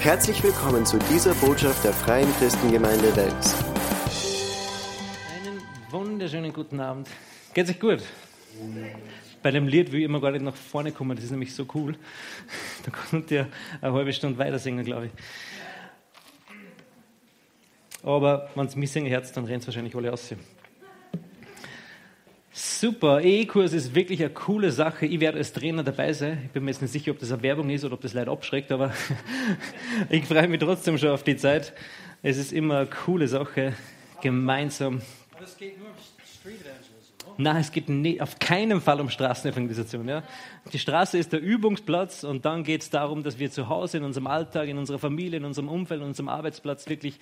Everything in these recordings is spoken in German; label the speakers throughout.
Speaker 1: Herzlich willkommen zu dieser Botschaft der Freien Christengemeinde Wels.
Speaker 2: Einen wunderschönen guten Abend. Geht's euch gut? Bei dem Lied will ich immer gar nicht nach vorne kommen, das ist nämlich so cool. Da könnt ihr eine halbe Stunde weiter singen, glaube ich. Aber wenn es mich singen Herz, dann rennt es wahrscheinlich alle aus. Super, E-Kurs ist wirklich eine coole Sache. Ich werde als Trainer dabei sein. Ich bin mir jetzt nicht sicher, ob das eine Werbung ist oder ob das Leute abschreckt, aber ich freue mich trotzdem schon auf die Zeit. Es ist immer eine coole Sache, gemeinsam.
Speaker 3: Aber es geht nur um Street Evangelism. oder?
Speaker 2: Nein, es geht nie, auf keinen Fall um Straßenevangelisation. Ja? Die Straße ist der Übungsplatz und dann geht es darum, dass wir zu Hause in unserem Alltag, in unserer Familie, in unserem Umfeld, in unserem Arbeitsplatz wirklich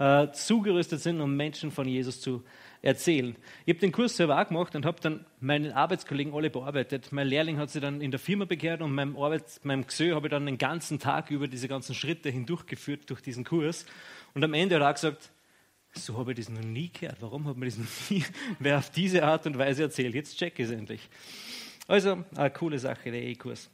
Speaker 2: äh, zugerüstet sind, um Menschen von Jesus zu erzählen. Ich habe den Kurs selber auch gemacht und habe dann meinen Arbeitskollegen alle bearbeitet. Mein Lehrling hat sich dann in der Firma bekehrt und meinem, Arbeits-, meinem Gesö habe ich dann den ganzen Tag über diese ganzen Schritte hindurchgeführt durch diesen Kurs. Und am Ende hat er auch gesagt, so habe ich das noch nie gehört. Warum hat mir das noch nie wer auf diese Art und Weise erzählt? Jetzt check ich es endlich. Also, eine coole Sache, der E-Kurs.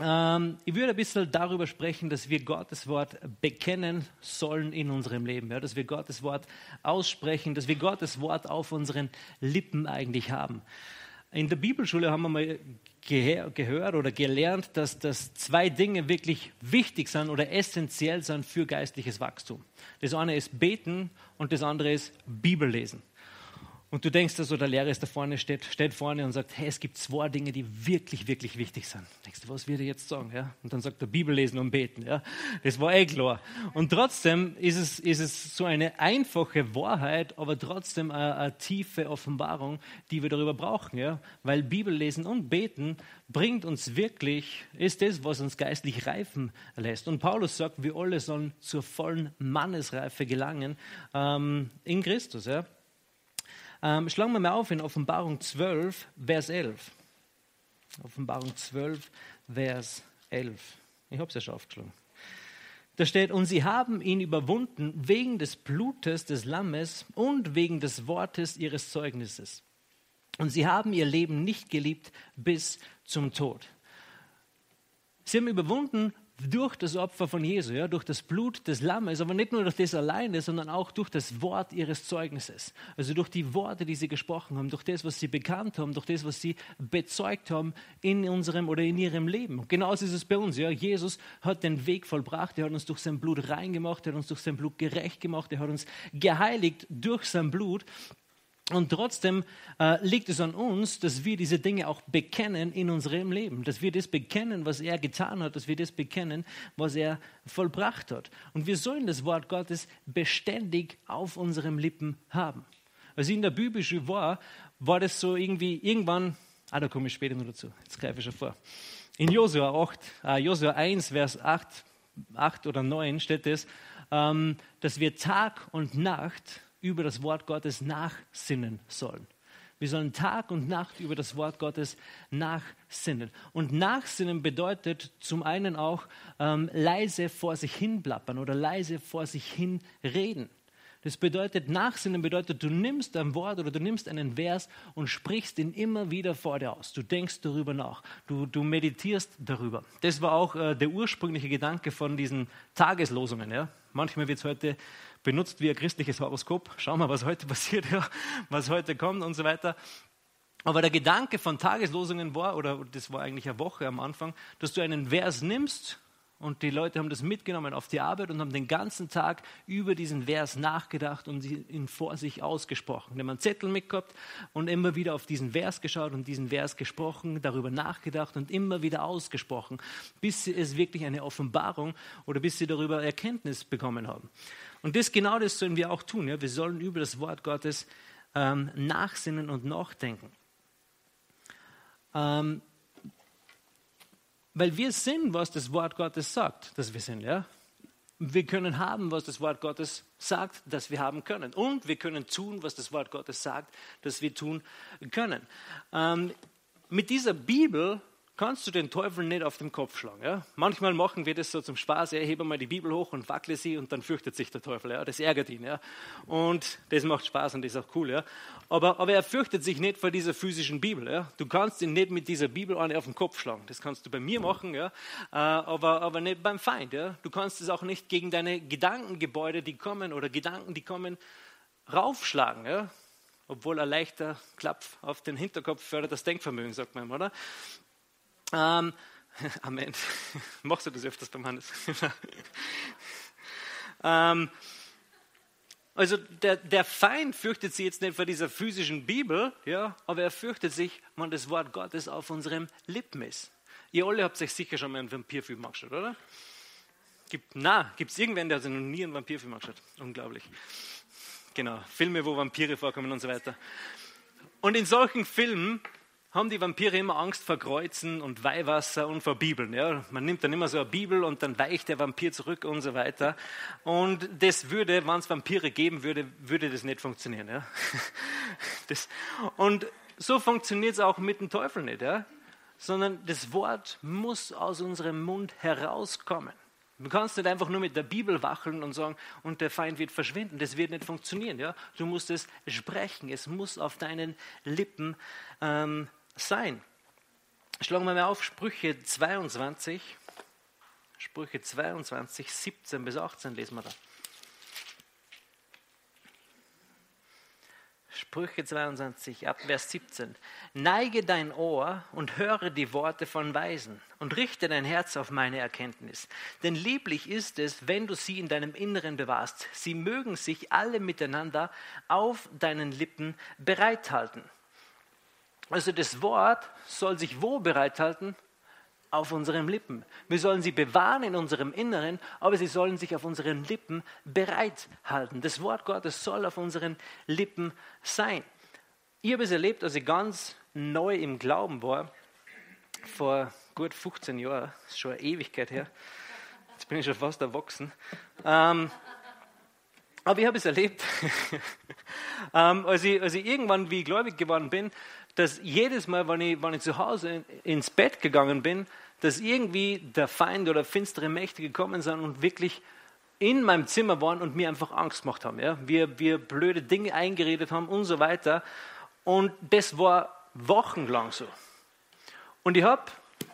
Speaker 2: Ähm, ich würde ein bisschen darüber sprechen, dass wir Gottes Wort bekennen sollen in unserem Leben. Ja? Dass wir Gottes Wort aussprechen, dass wir Gottes Wort auf unseren Lippen eigentlich haben. In der Bibelschule haben wir mal gehört oder gelernt, dass, dass zwei Dinge wirklich wichtig sind oder essentiell sind für geistliches Wachstum. Das eine ist Beten und das andere ist Bibellesen. Und du denkst also, der Lehrer ist da vorne, steht, steht vorne und sagt, hey, es gibt zwei Dinge, die wirklich, wirklich wichtig sind. Denkst du, was wird er jetzt sagen? Ja? Und dann sagt er Bibel lesen und beten. Ja? Das war eh klar. Und trotzdem ist es, ist es so eine einfache Wahrheit, aber trotzdem eine, eine tiefe Offenbarung, die wir darüber brauchen. Ja? Weil Bibel lesen und beten bringt uns wirklich, ist das, was uns geistlich reifen lässt. Und Paulus sagt, wir alle sollen zur vollen Mannesreife gelangen ähm, in Christus. Ja? Ähm, schlagen wir mal auf in Offenbarung 12, Vers 11. Offenbarung 12, Vers 11. Ich habe es ja schon aufgeschlagen. Da steht, und sie haben ihn überwunden wegen des Blutes des Lammes und wegen des Wortes ihres Zeugnisses. Und sie haben ihr Leben nicht geliebt bis zum Tod. Sie haben überwunden durch das Opfer von Jesu, ja, durch das Blut des Lammes, aber nicht nur durch das alleine, sondern auch durch das Wort ihres Zeugnisses. Also durch die Worte, die sie gesprochen haben, durch das, was sie bekannt haben, durch das, was sie bezeugt haben in unserem oder in ihrem Leben. Und genauso ist es bei uns. Ja. Jesus hat den Weg vollbracht, er hat uns durch sein Blut reingemacht, er hat uns durch sein Blut gerecht gemacht, er hat uns geheiligt durch sein Blut. Und trotzdem äh, liegt es an uns, dass wir diese Dinge auch bekennen in unserem Leben, dass wir das bekennen, was er getan hat, dass wir das bekennen, was er vollbracht hat. Und wir sollen das Wort Gottes beständig auf unseren Lippen haben. Als ich in der Bibelschule war, war das so irgendwie irgendwann, ah, da komme ich später noch dazu, jetzt greife ich schon vor. In Josua 8, äh, Josua 1, Vers 8, 8 oder 9 steht es, ähm, dass wir Tag und Nacht über das Wort Gottes nachsinnen sollen. Wir sollen Tag und Nacht über das Wort Gottes nachsinnen. Und nachsinnen bedeutet zum einen auch ähm, leise vor sich hin plappern oder leise vor sich hin reden. Das bedeutet, Nachsinnen bedeutet, du nimmst ein Wort oder du nimmst einen Vers und sprichst ihn immer wieder vor dir aus. Du denkst darüber nach. Du, du meditierst darüber. Das war auch äh, der ursprüngliche Gedanke von diesen Tageslosungen. Ja? Manchmal wird es heute benutzt wie ein christliches Horoskop. Schauen wir, was heute passiert, ja, was heute kommt und so weiter. Aber der Gedanke von Tageslosungen war, oder das war eigentlich eine Woche am Anfang, dass du einen Vers nimmst und die Leute haben das mitgenommen auf die Arbeit und haben den ganzen Tag über diesen Vers nachgedacht und ihn vor sich ausgesprochen. Die haben einen Zettel mitgehabt und immer wieder auf diesen Vers geschaut und diesen Vers gesprochen, darüber nachgedacht und immer wieder ausgesprochen, bis sie es wirklich eine Offenbarung oder bis sie darüber Erkenntnis bekommen haben. Und das genau das sollen wir auch tun. Ja? Wir sollen über das Wort Gottes ähm, nachsinnen und nachdenken. Ähm, weil wir sind, was das Wort Gottes sagt, dass wir sind. Ja? Wir können haben, was das Wort Gottes sagt, dass wir haben können. Und wir können tun, was das Wort Gottes sagt, dass wir tun können. Ähm, mit dieser Bibel kannst du den Teufel nicht auf den Kopf schlagen. Ja? Manchmal machen wir das so zum Spaß, er hebe mal die Bibel hoch und wackle sie und dann fürchtet sich der Teufel. Ja? Das ärgert ihn. Ja? Und das macht Spaß und das ist auch cool. Ja? Aber, aber er fürchtet sich nicht vor dieser physischen Bibel. Ja? Du kannst ihn nicht mit dieser Bibel eine auf den Kopf schlagen. Das kannst du bei mir machen, ja? Äh, aber, aber nicht beim Feind. Ja? Du kannst es auch nicht gegen deine Gedankengebäude, die kommen oder Gedanken, die kommen, raufschlagen. Ja? obwohl ein leichter Klapp auf den Hinterkopf fördert das Denkvermögen, sagt man, oder? Ähm, Amen. Machst du das öfters beim Hannes? ähm, also der, der Feind fürchtet sich jetzt nicht vor dieser physischen Bibel, ja, aber er fürchtet sich, wenn das Wort Gottes auf unserem Lippen ist. Ihr alle habt euch sicher schon mal einen Vampirfilm angeschaut, oder? Gibt, na, gibt es irgendwen, der hat noch nie einen Vampirfilm angeschaut? Unglaublich. Genau, Filme, wo Vampire vorkommen und so weiter. Und in solchen Filmen haben die Vampire immer Angst vor Kreuzen und Weihwasser und vor Bibeln. Ja? Man nimmt dann immer so eine Bibel und dann weicht der Vampir zurück und so weiter. Und das würde, wenn es Vampire geben würde, würde das nicht funktionieren. Ja? Das, und so funktioniert es auch mit dem Teufel nicht. Ja? Sondern das Wort muss aus unserem Mund herauskommen. Du kannst nicht einfach nur mit der Bibel wacheln und sagen, und der Feind wird verschwinden. Das wird nicht funktionieren. Ja? Du musst es sprechen. Es muss auf deinen Lippen ähm, sein. Schlagen wir mal auf Sprüche 22. Sprüche 22, 17 bis 18 lesen wir da. Sprüche 22, ab Vers 17. Neige dein Ohr und höre die Worte von Weisen und richte dein Herz auf meine Erkenntnis. Denn lieblich ist es, wenn du sie in deinem Inneren bewahrst. Sie mögen sich alle miteinander auf deinen Lippen bereithalten. Also das Wort soll sich wo bereithalten? auf unseren Lippen. Wir sollen sie bewahren in unserem Inneren, aber sie sollen sich auf unseren Lippen bereithalten. Das Wort Gottes soll auf unseren Lippen sein. Ich habe es erlebt, als ich ganz neu im Glauben war, vor gut 15 Jahren, das ist schon eine Ewigkeit her. Jetzt bin ich schon fast erwachsen. Ähm, aber ich habe es erlebt, ähm, als, ich, als ich irgendwann, wie gläubig geworden bin, dass jedes Mal, wenn ich, wenn ich zu Hause ins Bett gegangen bin, dass irgendwie der Feind oder finstere Mächte gekommen sind und wirklich in meinem Zimmer waren und mir einfach Angst gemacht haben. Ja? Wir, wir blöde Dinge eingeredet haben und so weiter. Und das war wochenlang so. Und ich habe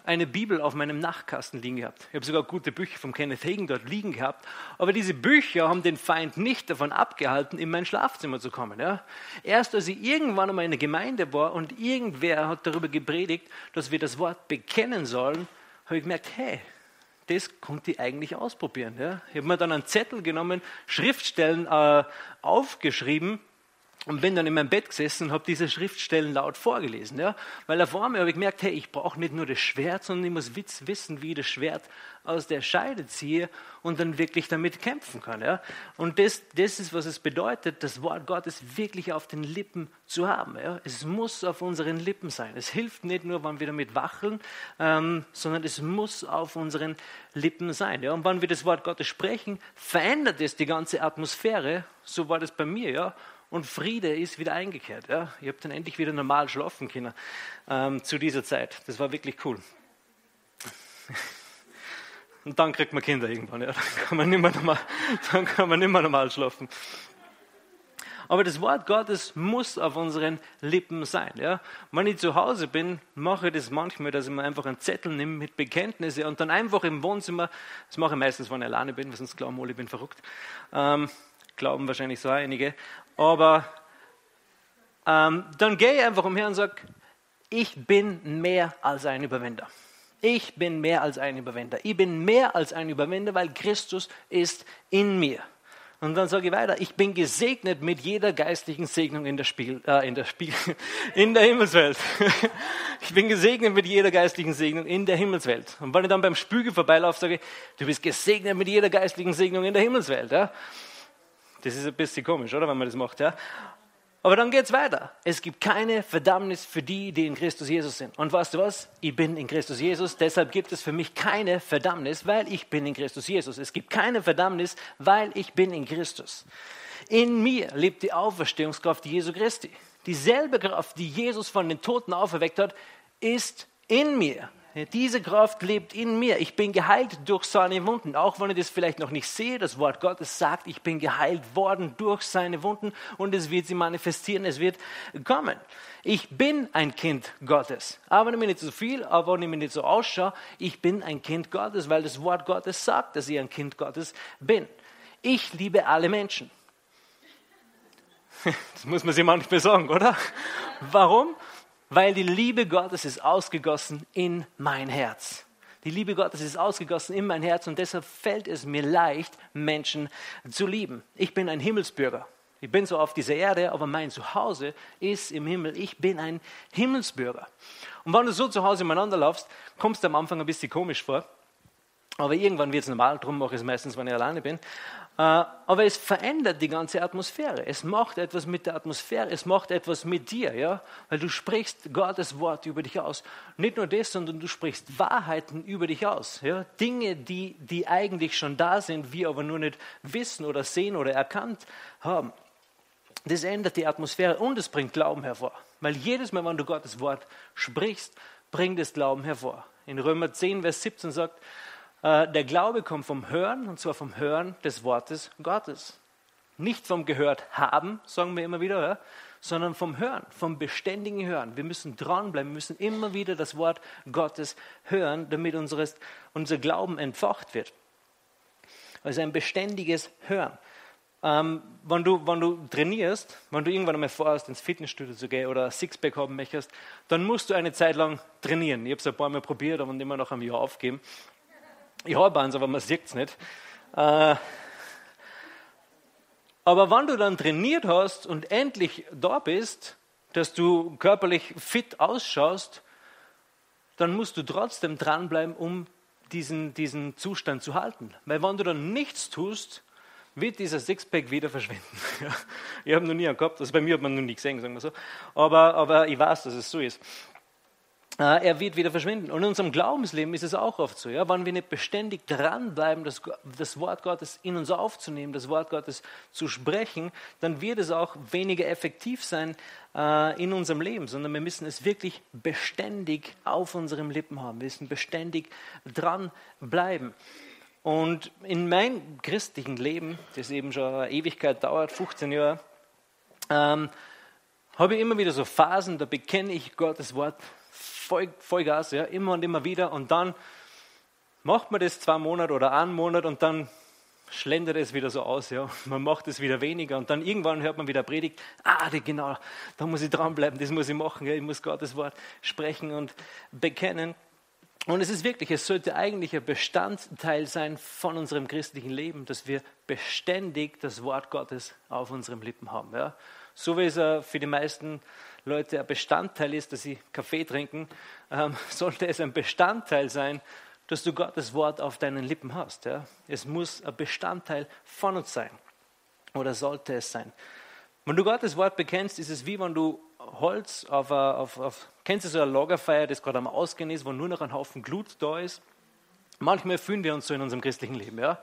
Speaker 2: eine Bibel auf meinem Nachtkasten liegen gehabt. Ich habe sogar gute Bücher von Kenneth Hagen dort liegen gehabt. Aber diese Bücher haben den Feind nicht davon abgehalten, in mein Schlafzimmer zu kommen. Ja? Erst als ich irgendwann einmal in der Gemeinde war und irgendwer hat darüber gepredigt, dass wir das Wort bekennen sollen, habe ich gemerkt, hey, das konnte ich eigentlich ausprobieren. Ja? Ich habe mir dann einen Zettel genommen, Schriftstellen äh, aufgeschrieben und bin dann in meinem Bett gesessen und habe diese Schriftstellen laut vorgelesen. Ja? Weil auf einmal habe ich gemerkt, hey, ich brauche nicht nur das Schwert, sondern ich muss wissen, wie ich das Schwert aus der Scheide ziehe und dann wirklich damit kämpfen kann. Ja? Und das, das ist, was es bedeutet, das Wort Gottes wirklich auf den Lippen zu haben. Ja? Es muss auf unseren Lippen sein. Es hilft nicht nur, wenn wir damit wacheln, ähm, sondern es muss auf unseren Lippen sein. Ja? Und wenn wir das Wort Gottes sprechen, verändert es die ganze Atmosphäre. So war das bei mir. Ja? Und Friede ist wieder eingekehrt. Ja? Ich habe dann endlich wieder normal schlafen können ähm, zu dieser Zeit. Das war wirklich cool. Und dann kriegt man Kinder irgendwann. Ja? Dann, kann man nicht mehr normal, dann kann man nicht mehr normal schlafen. Aber das Wort Gottes muss auf unseren Lippen sein. Ja? Wenn ich zu Hause bin, mache ich das manchmal, dass ich mir einfach einen Zettel nehme mit Bekenntnissen und dann einfach im Wohnzimmer, das mache ich meistens, wenn ich alleine bin, weil sonst glauben alle, ich bin verrückt. Ähm, glauben wahrscheinlich so einige. Aber ähm, dann gehe ich einfach umher und sage, ich bin mehr als ein Überwinder. Ich bin mehr als ein Überwinder. Ich bin mehr als ein Überwinder, weil Christus ist in mir. Und dann sage ich weiter, ich bin gesegnet mit jeder geistlichen Segnung in der, Spiegel, äh, in der, Spiegel, in der Himmelswelt. ich bin gesegnet mit jeder geistlichen Segnung in der Himmelswelt. Und wenn ich dann beim Spiegel vorbeilaufe, sage ich, du bist gesegnet mit jeder geistlichen Segnung in der Himmelswelt. Ja? Das ist ein bisschen komisch, oder, wenn man das macht, ja? Aber dann geht es weiter. Es gibt keine Verdammnis für die, die in Christus Jesus sind. Und weißt du was? Ich bin in Christus Jesus, deshalb gibt es für mich keine Verdammnis, weil ich bin in Christus Jesus. Es gibt keine Verdammnis, weil ich bin in Christus. In mir lebt die Auferstehungskraft Jesu Christi. Dieselbe Kraft, die Jesus von den Toten auferweckt hat, ist in mir. Diese Kraft lebt in mir. Ich bin geheilt durch seine Wunden. Auch wenn ich das vielleicht noch nicht sehe, das Wort Gottes sagt, ich bin geheilt worden durch seine Wunden und es wird sie manifestieren, es wird kommen. Ich bin ein Kind Gottes. Aber wenn ich mir nicht so viel, aber wenn ich mir nicht so ausschaue, ich bin ein Kind Gottes, weil das Wort Gottes sagt, dass ich ein Kind Gottes bin. Ich liebe alle Menschen. Das muss man sich manchmal sagen, oder? Warum? Weil die Liebe Gottes ist ausgegossen in mein Herz. Die Liebe Gottes ist ausgegossen in mein Herz und deshalb fällt es mir leicht, Menschen zu lieben. Ich bin ein Himmelsbürger. Ich bin so auf dieser Erde, aber mein Zuhause ist im Himmel. Ich bin ein Himmelsbürger. Und wenn du so zu Hause umeinander laufst, kommst du am Anfang ein bisschen komisch vor. Aber irgendwann wird es normal, darum mache ich es meistens, wenn ich alleine bin. Äh, aber es verändert die ganze Atmosphäre. Es macht etwas mit der Atmosphäre, es macht etwas mit dir, ja? weil du sprichst Gottes Wort über dich aus. Nicht nur das, sondern du sprichst Wahrheiten über dich aus. Ja? Dinge, die, die eigentlich schon da sind, wir aber nur nicht wissen oder sehen oder erkannt haben. Das ändert die Atmosphäre und es bringt Glauben hervor. Weil jedes Mal, wenn du Gottes Wort sprichst, bringt es Glauben hervor. In Römer 10, Vers 17 sagt, der Glaube kommt vom Hören, und zwar vom Hören des Wortes Gottes. Nicht vom Gehört haben, sagen wir immer wieder, sondern vom Hören, vom beständigen Hören. Wir müssen dranbleiben, wir müssen immer wieder das Wort Gottes hören, damit unseres, unser Glauben entfacht wird. Also ein beständiges Hören. Ähm, wenn, du, wenn du trainierst, wenn du irgendwann einmal vorhast, ins Fitnessstudio zu gehen oder Sixpack haben möchtest, dann musst du eine Zeit lang trainieren. Ich habe es ein paar Mal probiert, aber immer noch ein Jahr aufgeben. Ich habe eins, aber man sieht es nicht. Äh, aber wenn du dann trainiert hast und endlich da bist, dass du körperlich fit ausschaust, dann musst du trotzdem dranbleiben, um diesen, diesen Zustand zu halten. Weil wenn du dann nichts tust, wird dieser Sixpack wieder verschwinden. ich habe noch nie einen gehabt, also bei mir hat man noch nie gesehen, sagen wir so. Aber, aber ich weiß, dass es so ist. Äh, er wird wieder verschwinden. Und in unserem Glaubensleben ist es auch oft so. Ja? Wenn wir nicht beständig dranbleiben, das, das Wort Gottes in uns aufzunehmen, das Wort Gottes zu sprechen, dann wird es auch weniger effektiv sein äh, in unserem Leben, sondern wir müssen es wirklich beständig auf unseren Lippen haben. Wir müssen beständig dranbleiben. Und in meinem christlichen Leben, das eben schon eine Ewigkeit dauert, 15 Jahre, ähm, habe ich immer wieder so Phasen, da bekenne ich Gottes Wort voll, Vollgas, ja, immer und immer wieder. Und dann macht man das zwei Monate oder einen Monat und dann schlendert es wieder so aus, ja. Man macht es wieder weniger und dann irgendwann hört man wieder Predigt. Ah, genau, da muss ich dranbleiben, das muss ich machen. Ja. Ich muss Gottes Wort sprechen und bekennen. Und es ist wirklich, es sollte eigentlich ein Bestandteil sein von unserem christlichen Leben, dass wir beständig das Wort Gottes auf unseren Lippen haben. Ja. So wie es für die meisten Leute ein Bestandteil ist, dass sie Kaffee trinken, ähm, sollte es ein Bestandteil sein, dass du Gottes Wort auf deinen Lippen hast. Es muss ein Bestandteil von uns sein. Oder sollte es sein. Wenn du Gottes Wort bekennst, ist es wie wenn du Holz auf, auf, auf kennst du so ein Lagerfeuer, das gerade am Ausgehen ist, wo nur noch ein Haufen Glut da ist? Manchmal fühlen wir uns so in unserem christlichen Leben. Ja?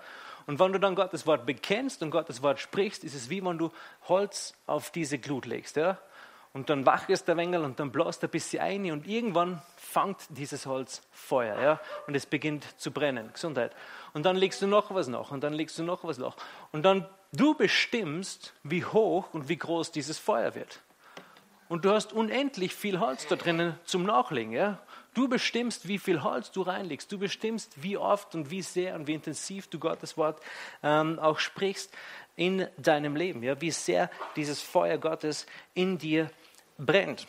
Speaker 2: Und wenn du dann Gottes Wort bekennst und Gottes Wort sprichst, ist es wie wenn du Holz auf diese Glut legst. Ja? Und dann wachst der Wengel und dann bläst ein bisschen ein und irgendwann fängt dieses Holz Feuer. Ja? Und es beginnt zu brennen. Gesundheit. Und dann legst du noch was nach und dann legst du noch was nach. Und dann du bestimmst, wie hoch und wie groß dieses Feuer wird. Und du hast unendlich viel Holz da drinnen zum Nachlegen. Ja? Du bestimmst, wie viel Holz du reinlegst. Du bestimmst, wie oft und wie sehr und wie intensiv du Gottes Wort ähm, auch sprichst in deinem Leben. Ja? Wie sehr dieses Feuer Gottes in dir brennt.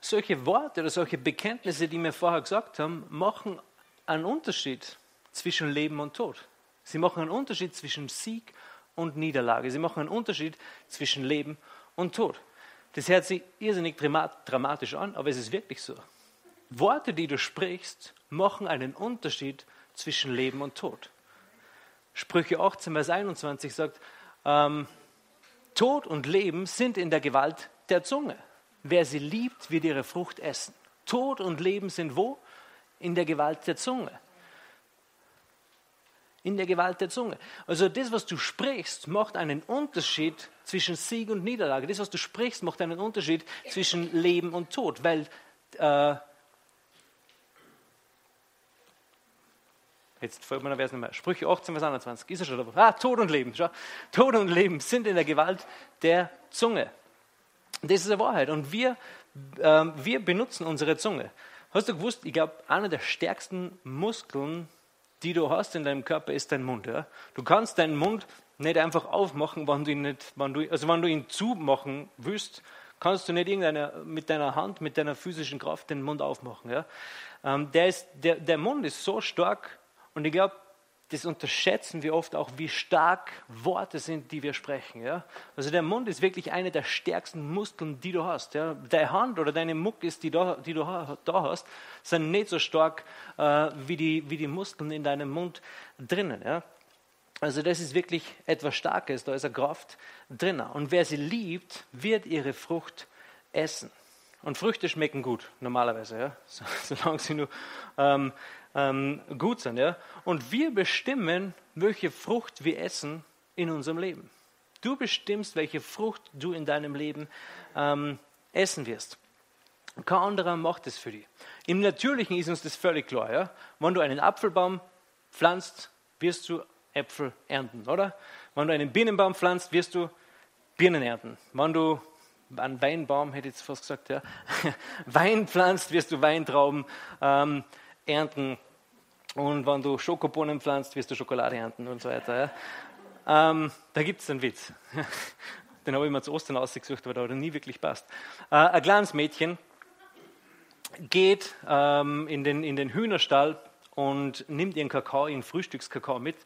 Speaker 2: Solche Worte oder solche Bekenntnisse, die wir vorher gesagt haben, machen einen Unterschied zwischen Leben und Tod. Sie machen einen Unterschied zwischen Sieg und Niederlage. Sie machen einen Unterschied zwischen Leben und Tod. Das hört sich irrsinnig dramatisch an, aber es ist wirklich so. Worte, die du sprichst, machen einen Unterschied zwischen Leben und Tod. Sprüche 18, Vers 21 sagt, ähm, Tod und Leben sind in der Gewalt der Zunge. Wer sie liebt, wird ihre Frucht essen. Tod und Leben sind wo? In der Gewalt der Zunge. In der Gewalt der Zunge. Also das, was du sprichst, macht einen Unterschied zwischen Sieg und Niederlage. Das, was du sprichst, macht einen Unterschied zwischen Leben und Tod, weil äh, Jetzt folgt mir der Vers nicht mehr. Sprüche 18, Vers 21. Ist er schon dabei? Ah, Tod und Leben. Schau. Tod und Leben sind in der Gewalt der Zunge. Das ist eine Wahrheit. Und wir, äh, wir benutzen unsere Zunge. Hast du gewusst, ich glaube, einer der stärksten Muskeln, die du hast in deinem Körper, ist dein Mund. Ja? Du kannst deinen Mund nicht einfach aufmachen, wenn du ihn, nicht, wenn du, also wenn du ihn zumachen willst, kannst du nicht mit deiner Hand, mit deiner physischen Kraft den Mund aufmachen. Ja? Ähm, der, ist, der, der Mund ist so stark, und ich glaube, das unterschätzen wir oft auch, wie stark Worte sind, die wir sprechen. Ja? Also der Mund ist wirklich eine der stärksten Muskeln, die du hast. Ja? Deine Hand oder deine Muckis, die, da, die du da hast, sind nicht so stark äh, wie, die, wie die Muskeln in deinem Mund drinnen. Ja? Also das ist wirklich etwas Starkes, da ist eine Kraft drinnen. Und wer sie liebt, wird ihre Frucht essen. Und Früchte schmecken gut, normalerweise, ja? solange sie nur ähm, ähm, gut sind. Ja? Und wir bestimmen, welche Frucht wir essen in unserem Leben. Du bestimmst, welche Frucht du in deinem Leben ähm, essen wirst. Kein anderer macht es für dich. Im Natürlichen ist uns das völlig klar. Ja? Wenn du einen Apfelbaum pflanzt, wirst du Äpfel ernten, oder? Wenn du einen Bienenbaum pflanzt, wirst du Birnen ernten. Wenn du einen Weinbaum, hätte ich jetzt fast gesagt, ja, Wein pflanzt, wirst du Weintrauben ähm, ernten. Und wenn du Schokobohnen pflanzt, wirst du Schokolade ernten und so weiter. Ja. Ähm, da gibt es einen Witz. Den habe ich mir zu Ostern ausgesucht, der hat nie wirklich passt. Äh, ein kleines Mädchen geht ähm, in, den, in den Hühnerstall und nimmt ihren Kakao, ihren Frühstückskakao mit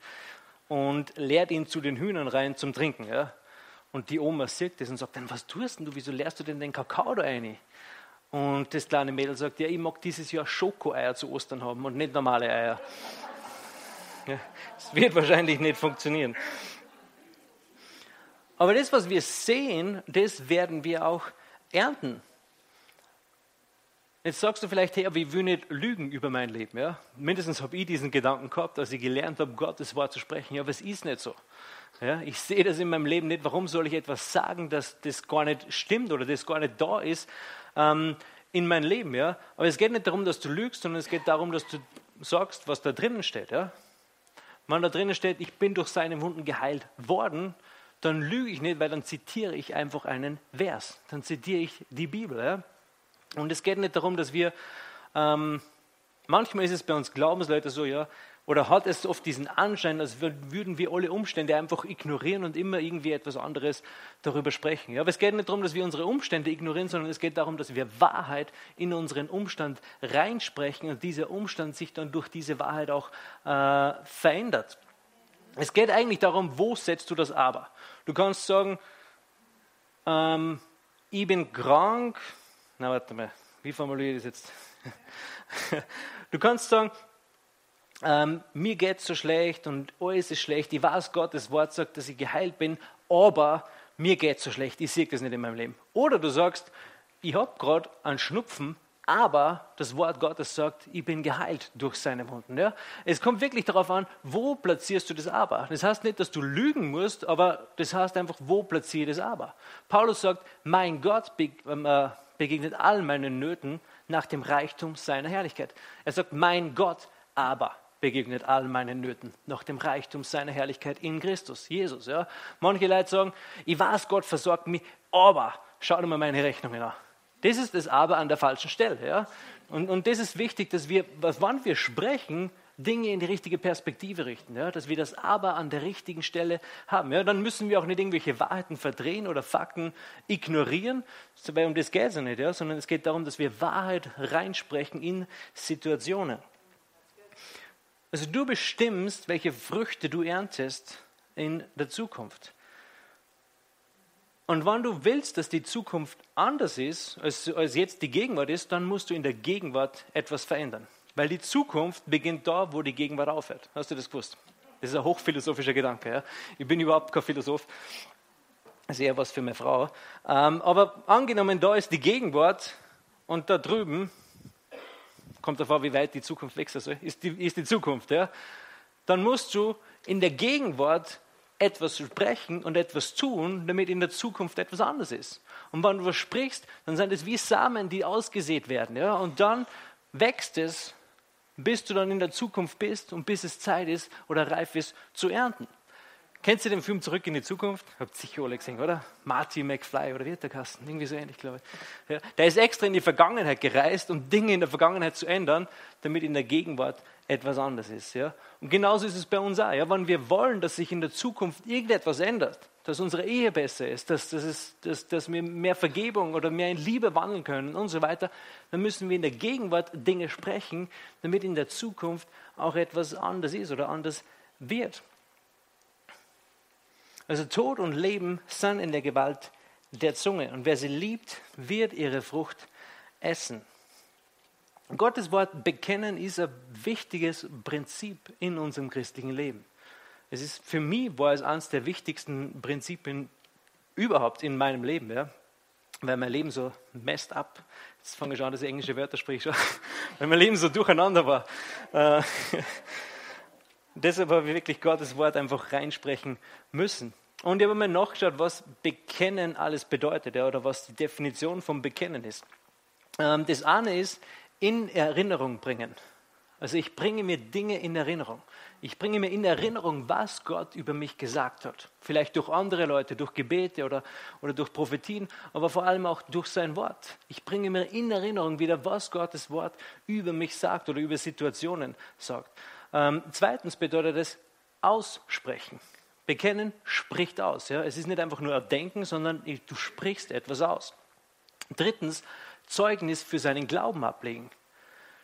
Speaker 2: und leert ihn zu den Hühnern rein zum Trinken. Ja. Und die Oma sieht das und sagt dann, was tust du, wieso leerst du denn den Kakao da rein? Und das kleine Mädel sagt, ja, ich mag dieses Jahr Schokoeier zu Ostern haben und nicht normale Eier. Ja, das wird wahrscheinlich nicht funktionieren. Aber das, was wir sehen, das werden wir auch ernten. Jetzt sagst du vielleicht, hey, aber ich will nicht lügen über mein Leben. Ja? Mindestens habe ich diesen Gedanken gehabt, als ich gelernt habe, Gottes Wort zu sprechen. Ja, aber es ist nicht so. Ja, ich sehe das in meinem Leben nicht. Warum soll ich etwas sagen, dass das gar nicht stimmt oder das gar nicht da ist? ähm, in mein Leben. Ja? Aber es geht nicht darum, dass du lügst, sondern es geht darum, dass du sagst, was da drinnen steht. Ja? Wenn da drinnen steht, ich bin durch seine Wunden geheilt worden, dann lüge ich nicht, weil dann zitiere ich einfach einen Vers. Dann zitiere ich die Bibel. Ja? Und es geht nicht darum, dass wir, ähm, manchmal ist es bei uns Glaubensleute so, ja, oder hat es oft diesen Anschein, als würden wir alle Umstände einfach ignorieren und immer irgendwie etwas anderes darüber sprechen. Ja, aber es geht nicht darum, dass wir unsere Umstände ignorieren, sondern es geht darum, dass wir Wahrheit in unseren Umstand reinsprechen und dieser Umstand sich dann durch diese Wahrheit auch äh, verändert. Es geht eigentlich darum, wo setzt du das Aber? Du kannst sagen, ähm, ich bin krank. Na, warte mal, wie formuliere ich das jetzt? Du kannst sagen, ähm, mir geht es so schlecht und alles ist schlecht. Ich weiß, Gottes Wort sagt, dass ich geheilt bin, aber mir geht es so schlecht. Ich sehe das nicht in meinem Leben. Oder du sagst, ich habe gerade einen Schnupfen, aber das Wort Gottes sagt, ich bin geheilt durch seine Wunden. Ja? Es kommt wirklich darauf an, wo platzierst du das Aber. Das heißt nicht, dass du lügen musst, aber das heißt einfach, wo platziere das Aber. Paulus sagt, mein Gott ähm, äh, begegnet all meinen Nöten nach dem Reichtum seiner Herrlichkeit. Er sagt, mein Gott aber begegnet all meinen Nöten nach dem Reichtum seiner Herrlichkeit in Christus, Jesus. Ja. Manche Leute sagen, ich weiß, Gott versorgt mich, aber schau dir mal meine Rechnungen an. Das ist das Aber an der falschen Stelle. Ja. Und, und das ist wichtig, dass wir, wann wir sprechen, Dinge in die richtige Perspektive richten, ja, dass wir das Aber an der richtigen Stelle haben. Ja, dann müssen wir auch nicht irgendwelche Wahrheiten verdrehen oder Fakten ignorieren, weil um das geht es ja nicht, ja, sondern es geht darum, dass wir Wahrheit reinsprechen in Situationen. Also du bestimmst, welche Früchte du erntest in der Zukunft. Und wenn du willst, dass die Zukunft anders ist, als, als jetzt die Gegenwart ist, dann musst du in der Gegenwart etwas verändern. Weil die Zukunft beginnt da, wo die Gegenwart aufhört. Hast du das gewusst? Das ist ein hochphilosophischer Gedanke. Ja? Ich bin überhaupt kein Philosoph. Das ist eher was für meine Frau. Ähm, aber angenommen, da ist die Gegenwart und da drüben kommt davor, wie weit die Zukunft wechseln soll, ist die, ist die Zukunft. Ja? dann musst du in der Gegenwart etwas sprechen und etwas tun, damit in der Zukunft etwas anderes ist. Und wenn du was sprichst, dann sind es wie Samen, die ausgesät werden. Ja? Und dann wächst es, bis du dann in der Zukunft bist und bis es Zeit ist oder reif ist zu ernten. Kennst du den Film Zurück in die Zukunft? Habt sicher alle gesehen, oder? Marty McFly oder wie der? Irgendwie so ähnlich, glaube ich. Ja, der ist extra in die Vergangenheit gereist, um Dinge in der Vergangenheit zu ändern, damit in der Gegenwart etwas anderes ist. Ja? Und genauso ist es bei uns auch. Ja? Wenn wir wollen, dass sich in der Zukunft irgendetwas ändert, dass unsere Ehe besser ist, dass, dass, es, dass, dass wir mehr Vergebung oder mehr in Liebe wandeln können und so weiter, dann müssen wir in der Gegenwart Dinge sprechen, damit in der Zukunft auch etwas anders ist oder anders wird. Also Tod und Leben sind in der Gewalt der Zunge. Und wer sie liebt, wird ihre Frucht essen. Gottes Wort bekennen ist ein wichtiges Prinzip in unserem christlichen Leben. Es ist für mich war es eines der wichtigsten Prinzipien überhaupt in meinem Leben, ja. Weil mein Leben so messed up, jetzt fange ich an, dass ich englische Wörter spreche, weil mein Leben so durcheinander war. Deshalb habe ich wirklich Gottes Wort einfach reinsprechen müssen. Und ich habe mir nachgeschaut, was Bekennen alles bedeutet oder was die Definition vom Bekennen ist. Ähm, das eine ist in Erinnerung bringen. Also ich bringe mir Dinge in Erinnerung. Ich bringe mir in Erinnerung, was Gott über mich gesagt hat. Vielleicht durch andere Leute, durch Gebete oder, oder durch Prophetien, aber vor allem auch durch sein Wort. Ich bringe mir in Erinnerung wieder, was Gottes Wort über mich sagt oder über Situationen sagt. Ähm, zweitens bedeutet es aussprechen. Bekennen spricht aus. Ja? Es ist nicht einfach nur erdenken, sondern du sprichst etwas aus. Drittens, Zeugnis für seinen Glauben ablegen.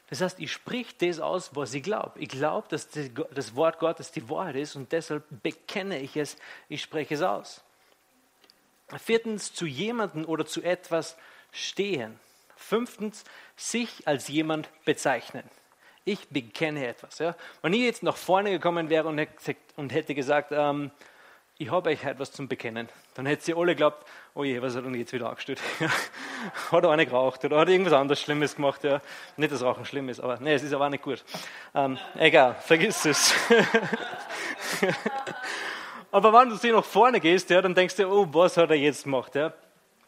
Speaker 2: Das heißt, ich sprich das aus, was ich glaube. Ich glaube, dass das Wort Gottes die Wahrheit ist und deshalb bekenne ich es, ich spreche es aus. Viertens, zu jemandem oder zu etwas stehen. Fünftens, sich als jemand bezeichnen. Ich bekenne etwas. Ja. Wenn ich jetzt nach vorne gekommen wäre und hätte gesagt, ähm, ich habe euch etwas zum Bekennen, dann hätten sie alle geglaubt, oh je, was hat er jetzt wieder angestellt? hat er auch nicht geraucht oder hat irgendwas anderes Schlimmes gemacht? Ja. Nicht, dass Rauchen schlimm ist, aber nee, es ist aber auch nicht gut. Ähm, egal, vergiss es. aber wenn du sie nach vorne gehst, ja, dann denkst du, oh, was hat er jetzt gemacht? Ja.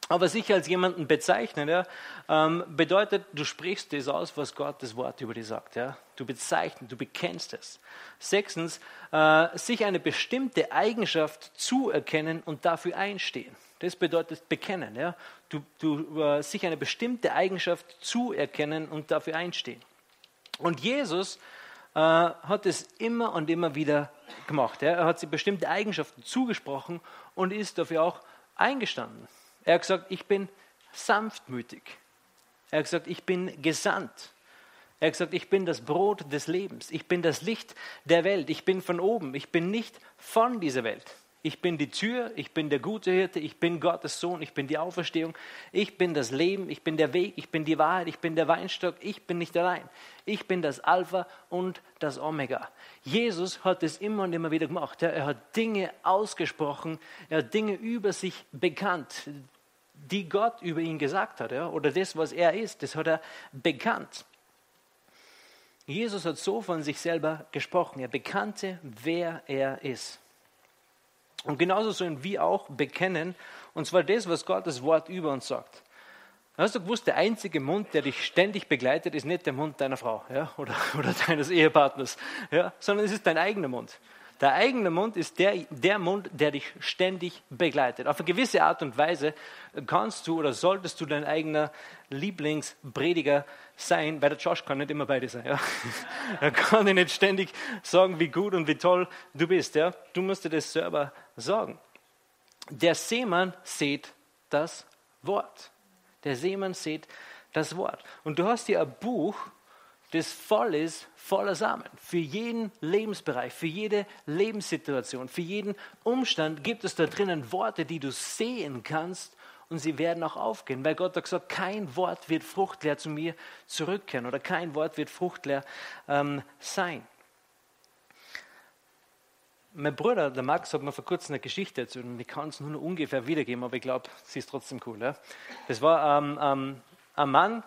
Speaker 2: Aber sich als jemanden bezeichnen, ja, ähm, bedeutet, du sprichst das aus, was Gottes Wort über dich sagt. Ja. Du bezeichnest, du bekennst es. Sechstens, äh, sich eine bestimmte Eigenschaft zuerkennen und dafür einstehen. Das bedeutet bekennen. Ja. Du, du äh, sich eine bestimmte Eigenschaft zuerkennen und dafür einstehen. Und Jesus äh, hat es immer und immer wieder gemacht. Ja. Er hat sich bestimmte Eigenschaften zugesprochen und ist dafür auch eingestanden. Er hat gesagt, ich bin sanftmütig. Er hat gesagt, ich bin gesandt. Er hat gesagt, ich bin das Brot des Lebens. Ich bin das Licht der Welt. Ich bin von oben. Ich bin nicht von dieser Welt. Ich bin die Tür, ich bin der gute Hirte, ich bin Gottes Sohn, ich bin die Auferstehung, ich bin das Leben, ich bin der Weg, ich bin die Wahrheit, ich bin der Weinstock, ich bin nicht allein. Ich bin das Alpha und das Omega. Jesus hat es immer und immer wieder gemacht. Er hat Dinge ausgesprochen, er hat Dinge über sich bekannt, die Gott über ihn gesagt hat, oder das, was er ist, das hat er bekannt. Jesus hat so von sich selber gesprochen. Er bekannte, wer er ist. Und genauso sollen wir auch bekennen, und zwar das, was Gottes Wort über uns sagt. Hast du gewusst, der einzige Mund, der dich ständig begleitet, ist nicht der Mund deiner Frau ja, oder, oder deines Ehepartners, ja, sondern es ist dein eigener Mund. Der eigene Mund ist der, der Mund, der dich ständig begleitet. Auf eine gewisse Art und Weise kannst du oder solltest du dein eigener Lieblingsprediger sein, weil der Josh kann nicht immer bei dir sein. Ja? Er kann dir nicht ständig sagen, wie gut und wie toll du bist. Ja? Du musst dir das selber sagen. Der Seemann sieht das Wort. Der Seemann sieht das Wort. Und du hast hier ein Buch, das voll ist voller Samen. Für jeden Lebensbereich, für jede Lebenssituation, für jeden Umstand gibt es da drinnen Worte, die du sehen kannst und sie werden auch aufgehen, weil Gott hat gesagt, kein Wort wird fruchtleer zu mir zurückkehren oder kein Wort wird fruchtleer ähm, sein. Mein Bruder, der Max, hat mir vor kurzem eine Geschichte erzählt und ich kann es nur noch ungefähr wiedergeben, aber ich glaube, sie ist trotzdem cool. Ja? Das war ähm, ähm, ein Mann,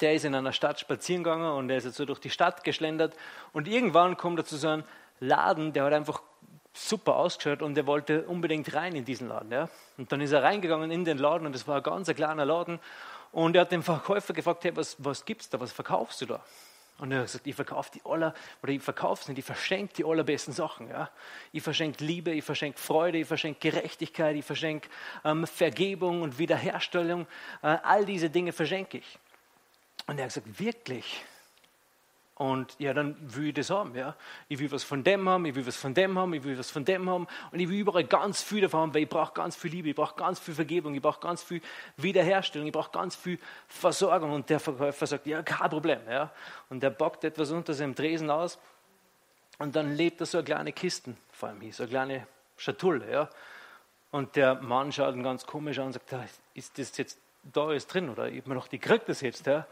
Speaker 2: der ist in einer Stadt spazieren gegangen und er ist jetzt so durch die Stadt geschlendert und irgendwann kommt er zu so einem Laden, der hat einfach super ausgeschaut und er wollte unbedingt rein in diesen Laden. Ja. Und dann ist er reingegangen in den Laden und das war ein ganz kleiner Laden. Und er hat den Verkäufer gefragt, hey, was, was gibt's da, was verkaufst du da? Und er hat gesagt, ich verkaufe die aller, oder ich verkaufe nicht, ich verschenke die allerbesten Sachen. Ja? Ich verschenke Liebe, ich verschenke Freude, ich verschenke Gerechtigkeit, ich verschenke ähm, Vergebung und Wiederherstellung. Äh, all diese Dinge verschenke ich. Und er hat gesagt, wirklich? Und ja, dann will ich das haben. Ja. Ich will was von dem haben, ich will was von dem haben, ich will was von dem haben. Und ich will überall ganz viel davon haben, weil ich brauche ganz viel Liebe, ich brauche ganz viel Vergebung, ich brauche ganz viel Wiederherstellung, ich brauche ganz viel Versorgung. Und der Verkäufer sagt, ja, kein Problem. Ja. Und der backt etwas unter seinem Tresen aus. Und dann lädt er so eine kleine Kisten vor ihm so eine kleine Schatulle. Ja. Und der Mann schaut ihn ganz komisch an und sagt, ist das jetzt da ist drin oder ich habe mir noch die kriegt das jetzt. Ja.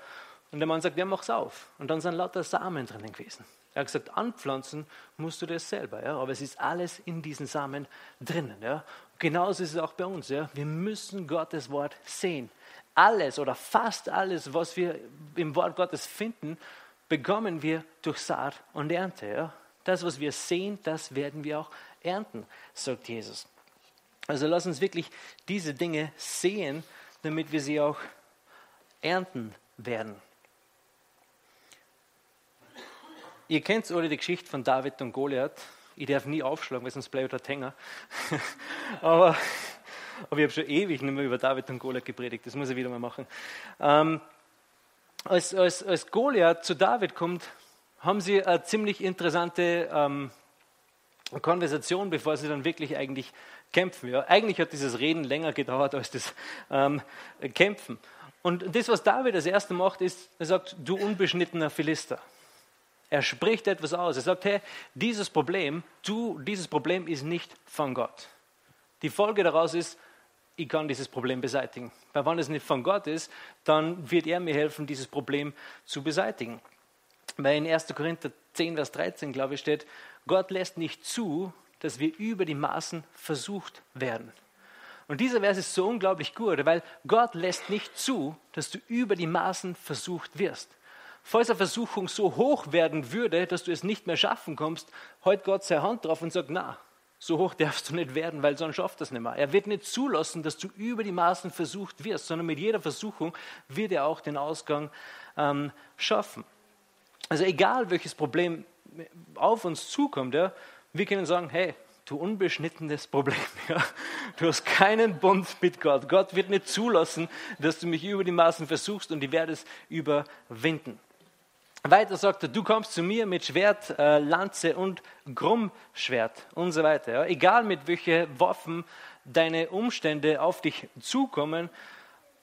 Speaker 2: Und der Mann sagt, ja, mach's auf. Und dann sind lauter Samen drinnen gewesen. Er hat gesagt, anpflanzen musst du das selber, ja? aber es ist alles in diesen Samen drinnen. Ja? Genauso ist es auch bei uns. Ja? Wir müssen Gottes Wort sehen. Alles oder fast alles, was wir im Wort Gottes finden, bekommen wir durch Saat und Ernte. Ja? Das, was wir sehen, das werden wir auch ernten, sagt Jesus. Also lass uns wirklich diese Dinge sehen, damit wir sie auch ernten werden. Ihr kennt alle die Geschichte von David und Goliath. Ich darf nie aufschlagen, weil sonst bleibt er Hänger. aber, aber ich habe schon ewig nicht mehr über David und Goliath gepredigt. Das muss ich wieder mal machen. Ähm, als, als, als Goliath zu David kommt, haben sie eine ziemlich interessante ähm, Konversation, bevor sie dann wirklich eigentlich kämpfen. Ja, eigentlich hat dieses Reden länger gedauert als das ähm, Kämpfen. Und das, was David als erste macht, ist, er sagt, du unbeschnittener Philister. Er spricht etwas aus. Er sagt, hey, dieses Problem, du, dieses Problem ist nicht von Gott. Die Folge daraus ist, ich kann dieses Problem beseitigen. Weil wenn es nicht von Gott ist, dann wird er mir helfen, dieses Problem zu beseitigen. Weil in 1. Korinther 10, Vers 13, glaube ich, steht, Gott lässt nicht zu, dass wir über die Maßen versucht werden. Und dieser Vers ist so unglaublich gut, weil Gott lässt nicht zu, dass du über die Maßen versucht wirst. Falls eine Versuchung so hoch werden würde, dass du es nicht mehr schaffen kommst, hält Gott seine Hand drauf und sagt, na, so hoch darfst du nicht werden, weil sonst schafft das nicht mehr. Er wird nicht zulassen, dass du über die Maßen versucht wirst, sondern mit jeder Versuchung wird er auch den Ausgang ähm, schaffen. Also egal, welches Problem auf uns zukommt, ja, wir können sagen, hey, du unbeschnittenes Problem. Ja. Du hast keinen Bund mit Gott. Gott wird nicht zulassen, dass du mich über die Maßen versuchst und ich werde es überwinden. Weiter sagt er, du kommst zu mir mit Schwert, äh, Lanze und Grummschwert und so weiter. Ja. Egal mit welchen Waffen deine Umstände auf dich zukommen,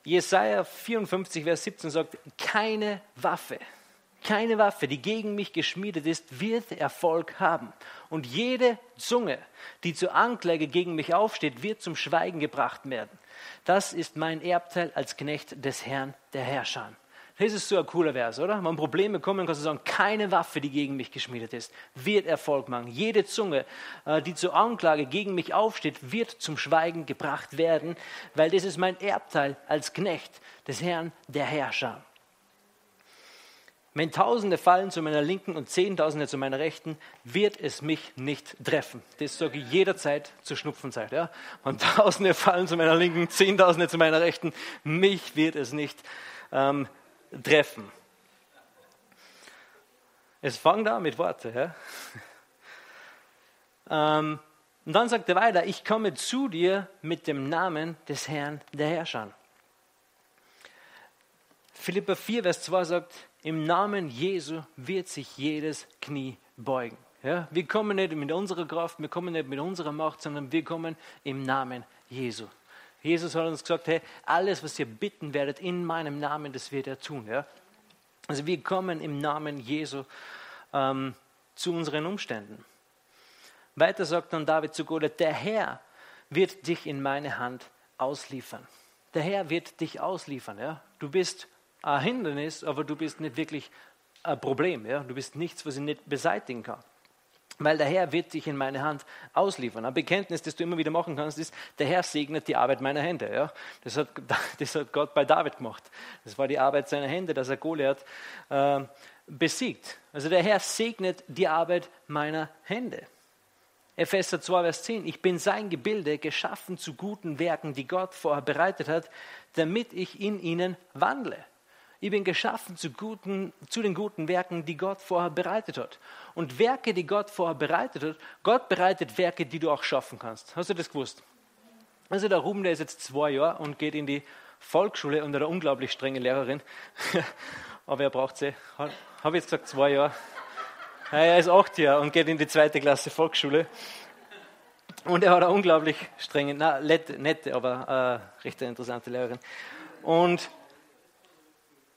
Speaker 2: Jesaja 54, Vers 17 sagt, keine Waffe, keine Waffe, die gegen mich geschmiedet ist, wird Erfolg haben. Und jede Zunge, die zur Anklage gegen mich aufsteht, wird zum Schweigen gebracht werden. Das ist mein Erbteil als Knecht des Herrn der Herrscher. Das ist so ein cooler Vers, oder? Wenn Probleme kommen, kannst du sagen, keine Waffe, die gegen mich geschmiedet ist, wird Erfolg machen. Jede Zunge, äh, die zur Anklage gegen mich aufsteht, wird zum Schweigen gebracht werden, weil das ist mein Erbteil als Knecht des Herrn, der Herrscher. Wenn Tausende fallen zu meiner Linken und Zehntausende zu meiner Rechten, wird es mich nicht treffen. Das sage ich jederzeit zur Schnupfenzeit. Ja? Wenn Tausende fallen zu meiner Linken, Zehntausende zu meiner Rechten, mich wird es nicht ähm, treffen. Es fängt an mit Worten. Ja? Ähm, und dann sagt er weiter, ich komme zu dir mit dem Namen des Herrn der Herrscher. Philippa 4, Vers 2 sagt, im Namen Jesu wird sich jedes Knie beugen. Ja, wir kommen nicht mit unserer Kraft, wir kommen nicht mit unserer Macht, sondern wir kommen im Namen Jesu. Jesus hat uns gesagt, hey, alles, was ihr bitten werdet in meinem Namen, das wird er tun. Ja? Also wir kommen im Namen Jesu ähm, zu unseren Umständen. Weiter sagt dann David zu Gott, der Herr wird dich in meine Hand ausliefern. Der Herr wird dich ausliefern. Ja? Du bist ein Hindernis, aber du bist nicht wirklich ein Problem. Ja? Du bist nichts, was ich nicht beseitigen kann. Weil der Herr wird dich in meine Hand ausliefern. Ein Bekenntnis, das du immer wieder machen kannst, ist, der Herr segnet die Arbeit meiner Hände. Ja? Das, hat, das hat Gott bei David gemacht. Das war die Arbeit seiner Hände, dass er Goliath äh, besiegt. Also der Herr segnet die Arbeit meiner Hände. Epheser 2, Vers 10. Ich bin sein Gebilde, geschaffen zu guten Werken, die Gott vorher bereitet hat, damit ich in ihnen wandle. Ich bin geschaffen zu, guten, zu den guten Werken, die Gott vorher bereitet hat. Und Werke, die Gott vorher bereitet hat, Gott bereitet Werke, die du auch schaffen kannst. Hast du das gewusst? Also der Ruben, der ist jetzt zwei Jahre und geht in die Volksschule und eine unglaublich strenge Lehrerin. Aber er braucht sie. Habe ich jetzt gesagt, zwei Jahre. Er ist acht Jahre und geht in die zweite Klasse Volksschule. Und er hat eine unglaublich strenge, na, nette aber äh, recht interessante Lehrerin. Und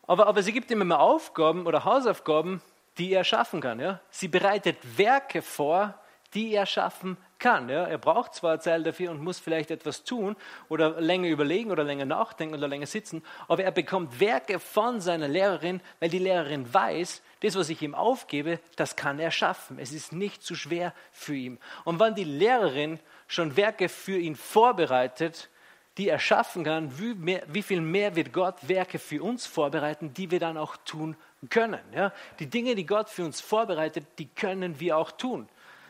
Speaker 2: aber, aber sie gibt ihm immer Aufgaben oder Hausaufgaben, die er schaffen kann. Ja? Sie bereitet Werke vor, die er schaffen kann. Ja? Er braucht zwar eine Zeit dafür und muss vielleicht etwas tun oder länger überlegen oder länger nachdenken oder länger sitzen, aber er bekommt Werke von seiner Lehrerin, weil die Lehrerin weiß, das, was ich ihm aufgebe, das kann er schaffen. Es ist nicht zu schwer für ihn. Und wenn die Lehrerin schon Werke für ihn vorbereitet, die er schaffen kann, wie, mehr, wie, viel mehr wird Gott Werke für uns vorbereiten, die wir dann auch tun können. Ja? Die Dinge, die Gott für uns vorbereitet, die können wir auch tun.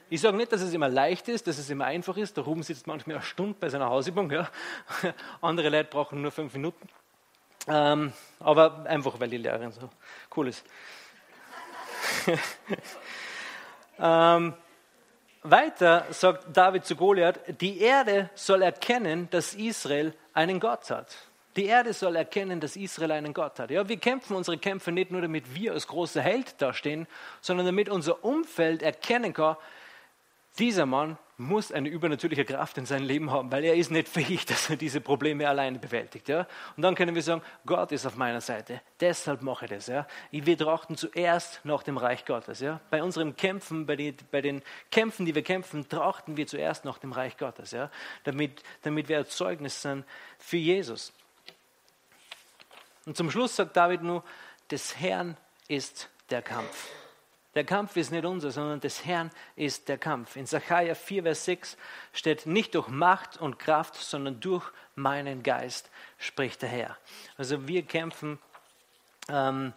Speaker 2: Ich sage nicht, dass es immer leicht ist, dass es immer einfach ist. Der Ruben sitzt manchmal eine Stunde bei seiner Hausübung. Ja? Andere Leute brauchen nur fünf Minuten. Ähm, aber einfach, weil die Lehrerin so cool ist. ähm, weiter sagt David zu Goliath, die Erde soll erkennen, dass Israel einen Gott hat. Die Erde soll erkennen, dass Israel einen Gott hat. Ja, wir kämpfen unsere Kämpfe nicht nur, damit wir als großer Held dastehen, sondern damit unser Umfeld erkennen kann, dieser Mann muss eine übernatürliche Kraft in seinem Leben haben, weil er ist nicht fähig, dass er diese Probleme alleine bewältigt. Ja? Und dann können wir sagen, Gott ist auf meiner Seite, deshalb mache ich das. Ja? Wir trachten zuerst nach dem Reich Gottes. Ja? Bei unseren Kämpfen, bei, die, bei den Kämpfen, die wir kämpfen, trachten wir zuerst nach dem Reich Gottes, ja? damit, damit wir Zeugnis sind für Jesus. Und zum Schluss sagt David nur, des Herrn ist der Kampf. Der Kampf ist nicht unser, sondern des Herrn ist der Kampf. In Sacharja 4, Vers 6 steht, nicht durch Macht und Kraft, sondern durch meinen Geist, spricht der Herr. Also wir kämpfen, ähm,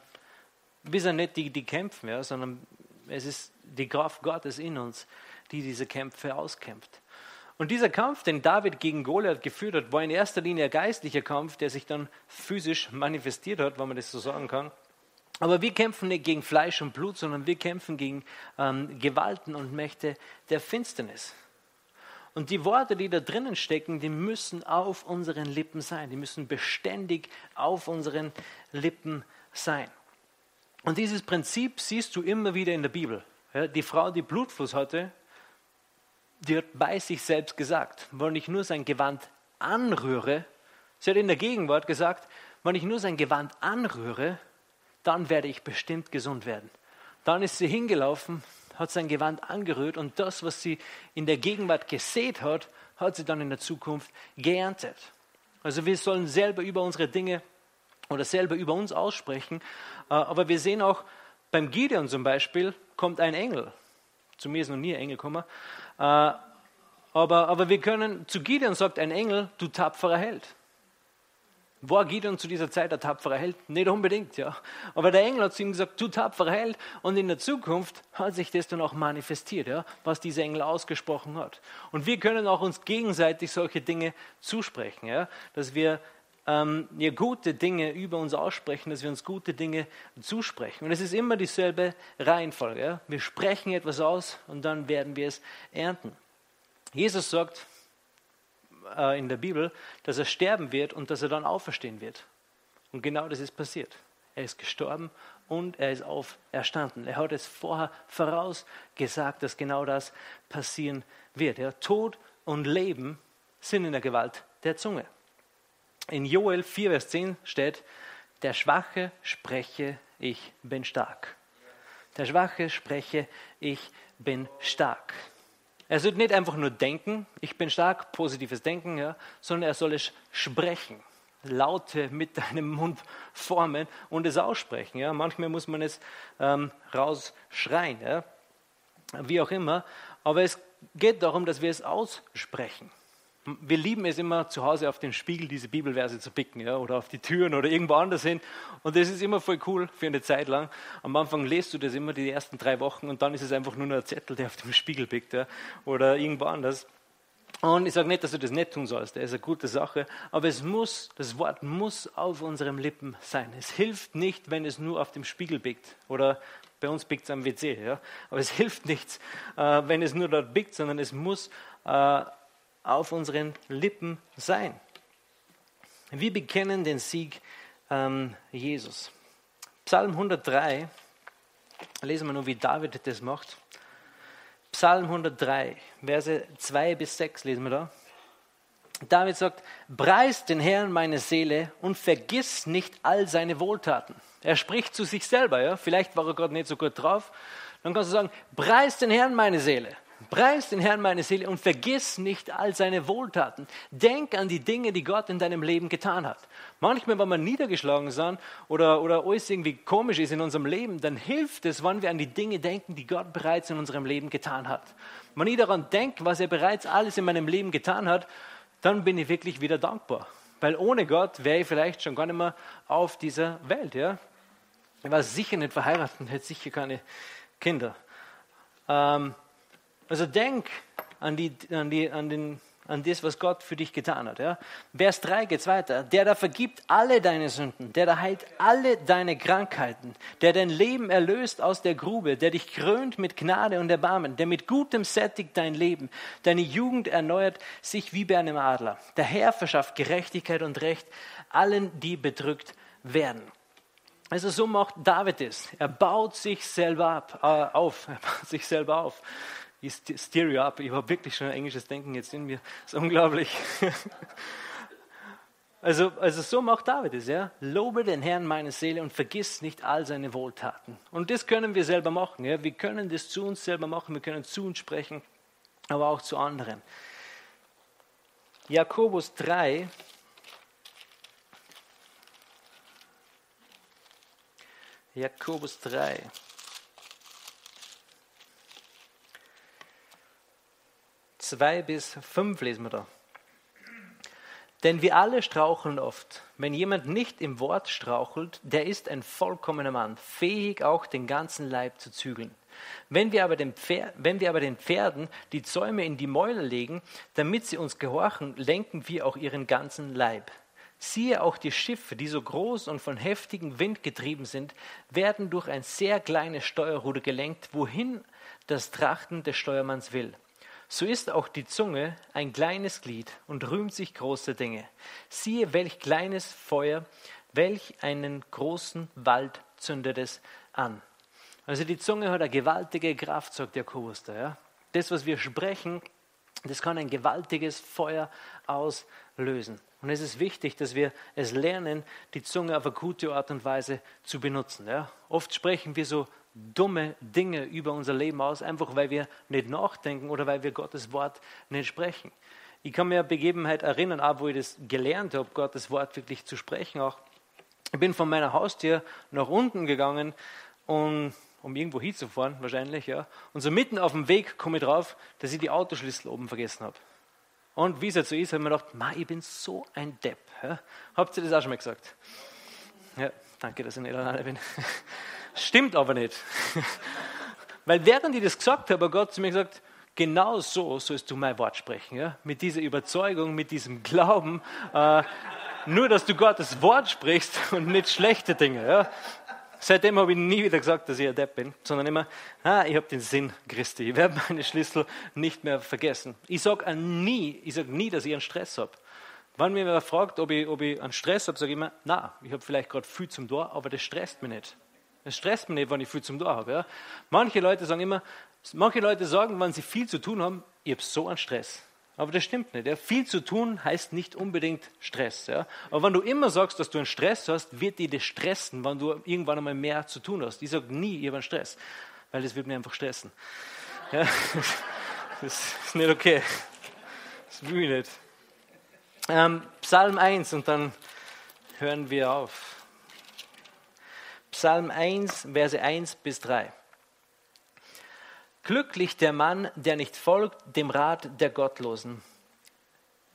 Speaker 2: wir sind nicht die, die kämpfen, ja, sondern es ist die Kraft Gottes in uns, die diese Kämpfe auskämpft. Und dieser Kampf, den David gegen Goliath geführt hat, war in erster Linie ein geistlicher Kampf, der sich dann physisch manifestiert hat, wenn man das so sagen kann. Aber wir kämpfen nicht gegen Fleisch und Blut, sondern wir kämpfen gegen ähm, Gewalten und Mächte der Finsternis. Und die Worte, die da drinnen stecken, die müssen auf unseren Lippen sein. Die müssen beständig auf unseren Lippen sein. Und dieses Prinzip siehst du immer wieder in der Bibel. Ja, die Frau, die Blutfuß hatte, die hat bei sich selbst gesagt, wenn ich nur sein Gewand anrühre, sie hat in der Gegenwart gesagt, wenn ich nur sein Gewand anrühre, dann werde ich bestimmt gesund werden. Dann ist sie hingelaufen, hat sein Gewand angerührt und das, was sie in der Gegenwart gesät hat, hat sie dann in der Zukunft geerntet. Also wir sollen selber über unsere Dinge oder selber über uns aussprechen, äh, aber wir sehen auch beim Gideon zum Beispiel kommt ein Engel. Zu mir ist noch nie ein Engel gekommen. Äh, aber, aber wir können, zu Gideon sagt ein Engel, du tapferer Held. War Gideon zu dieser Zeit ein tapferer Held? Nicht unbedingt, ja. Aber der Engel hat zu ihm gesagt, du tapferer Held. Und in der Zukunft hat sich das dann auch manifestiert, ja, was dieser Engel ausgesprochen hat. Und wir können auch uns gegenseitig solche Dinge zusprechen, ja, dass wir ähm, ja, gute Dinge über uns aussprechen, dass wir uns gute Dinge zusprechen. Und es ist immer dieselbe Reihenfolge. Ja. Wir sprechen etwas aus und dann werden wir es ernten. Jesus sagt, äh, in der Bibel, dass er sterben wird und dass er dann auferstehen wird. Und genau das ist passiert. Er ist gestorben und er ist auferstanden. Er hat es vorher vorausgesagt, dass genau das passieren wird. Ja, Tod und Leben sind in der Gewalt der Zunge. In Joel 4, Vers 10 steht, der Schwache spreche, ich bin stark. Der Schwache spreche, ich bin stark. Er soll nicht einfach nur denken, ich bin stark, positives Denken, ja, sondern er soll es sprechen. Laute mit deinem Mund formen und es aussprechen. Ja. Manchmal muss man es ähm, rausschreien. Ja. wie auch immer. Aber es geht darum, dass wir es aussprechen. Wir lieben es immer, zu Hause auf den Spiegel diese Bibelverse zu picken ja, oder auf die Türen oder irgendwo anders hin. Und das ist immer voll cool für eine Zeit lang. Am Anfang lest du das immer die ersten drei Wochen und dann ist es einfach nur ein Zettel, der auf dem Spiegel pickt ja, oder irgendwo anders. Und ich sage nicht, dass du das nicht tun sollst, das ist eine gute Sache, aber es muss, das Wort muss auf unseren Lippen sein. Es hilft nicht, wenn es nur auf dem Spiegel biegt oder bei uns biegt es am WC, ja? aber es hilft nichts, äh, wenn es nur dort biegt, sondern es muss äh, auf unseren Lippen sein. Wir bekennen den Sieg ähm, Jesus. Psalm 103, lesen wir nur, wie David das macht. Psalm 103, Verse 2 bis 6 lesen wir da. David sagt, preist den Herrn meine Seele und vergiss nicht all seine Wohltaten. Er spricht zu sich selber, ja? vielleicht war er gerade nicht so gut drauf. Dann kannst du sagen, preist den Herrn meine Seele Preis den Herrn meine Seele und vergiss nicht all seine Wohltaten. Denk an die Dinge, die Gott in deinem Leben getan hat. Manchmal, wenn wir niedergeschlagen sind oder, oder alles irgendwie komisch ist in unserem Leben, dann hilft es, wenn wir an die Dinge denken, die Gott bereits in unserem Leben getan hat. Wenn ich daran denke, was er bereits alles in meinem Leben getan hat, dann bin ich wirklich wieder dankbar. Weil ohne Gott wäre ich vielleicht schon gar nicht mehr auf dieser Welt. Ja? Ich war sicher nicht verheiratet und hätte sicher keine Kinder. Ähm, also denk an, die, an, die, an, den, an das, was Gott für dich getan hat. Ja? Vers 3 geht weiter. Der da vergibt alle deine Sünden, der da heilt alle deine Krankheiten, der dein Leben erlöst aus der Grube, der dich krönt mit Gnade und Erbarmen, der mit Gutem sättigt dein Leben, deine Jugend erneuert sich wie bei einem Adler. Der Herr verschafft Gerechtigkeit und Recht allen, die bedrückt werden. Also so macht David es. Er baut sich selber ab, äh, auf. Er baut sich selber auf. Ich stereo up. Ich habe wirklich schon ein englisches Denken jetzt in mir. Das ist unglaublich. Also, also so macht David es, ja. Lobe den Herrn meine Seele und vergiss nicht all seine Wohltaten. Und das können wir selber machen, ja. Wir können das zu uns selber machen, wir können zu uns sprechen, aber auch zu anderen. Jakobus 3, Jakobus 3. Zwei bis fünf lesen wir da. Denn wir alle straucheln oft. Wenn jemand nicht im Wort strauchelt, der ist ein vollkommener Mann, fähig auch den ganzen Leib zu zügeln. Wenn wir, aber den wenn wir aber den Pferden die Zäume in die Mäuler legen, damit sie uns gehorchen, lenken wir auch ihren ganzen Leib. Siehe auch die Schiffe, die so groß und von heftigem Wind getrieben sind, werden durch ein sehr kleines Steuerruder gelenkt, wohin das Trachten des Steuermanns will. So ist auch die Zunge ein kleines Glied und rühmt sich große Dinge. Siehe, welch kleines Feuer, welch einen großen Wald zündet es an. Also die Zunge hat eine gewaltige Kraft, sagt Jakobus da. Ja? Das, was wir sprechen, das kann ein gewaltiges Feuer auslösen. Und es ist wichtig, dass wir es lernen, die Zunge auf eine gute Art und Weise zu benutzen. Ja? Oft sprechen wir so dumme Dinge über unser Leben aus, einfach weil wir nicht nachdenken oder weil wir Gottes Wort nicht sprechen. Ich kann mir eine Begebenheit erinnern, auch wo ich das gelernt habe, Gottes Wort wirklich zu sprechen. Auch ich bin von meiner Haustür nach unten gegangen, um, um irgendwo hinzufahren, wahrscheinlich, ja. Und so mitten auf dem Weg komme ich drauf, dass ich die Autoschlüssel oben vergessen habe. Und wie es jetzt so ist, habe ich mir gedacht, Ma, ich bin so ein Depp. Ja. Habt ihr das auch schon mal gesagt? Ja, danke, dass ich nicht alleine bin. Stimmt aber nicht. Weil während ich das gesagt habe, hat Gott zu mir gesagt, genau so sollst du mein Wort sprechen. Ja? Mit dieser Überzeugung, mit diesem Glauben. Äh, nur, dass du Gottes Wort sprichst und nicht schlechte Dinge. Ja? Seitdem habe ich nie wieder gesagt, dass ich ein Depp bin, sondern immer, ah, ich habe den Sinn Christi. Ich werde meine Schlüssel nicht mehr vergessen. Ich sage nie, ich sage nie, dass ich einen Stress habe. Wenn mir wer fragt, ob ich, ob ich einen Stress habe, sage ich immer, na, ich habe vielleicht gerade viel zum Tor, aber das stresst mich nicht. Es stresst mich nicht, wenn ich viel zum Tor habe. Ja? Manche Leute sagen immer, manche Leute sagen, wenn sie viel zu tun haben, ich habe so einen Stress. Aber das stimmt nicht. Ja? Viel zu tun heißt nicht unbedingt Stress. Ja? Aber wenn du immer sagst, dass du einen Stress hast, wird dir das stressen, wenn du irgendwann einmal mehr zu tun hast. Ich sage nie, ich habe einen Stress, weil das wird mir einfach stressen. Ja? Das ist nicht okay. Das will ich nicht. Ähm, Psalm 1 und dann hören wir auf. Psalm 1, Verse 1 bis 3. Glücklich der Mann, der nicht folgt dem Rat der Gottlosen,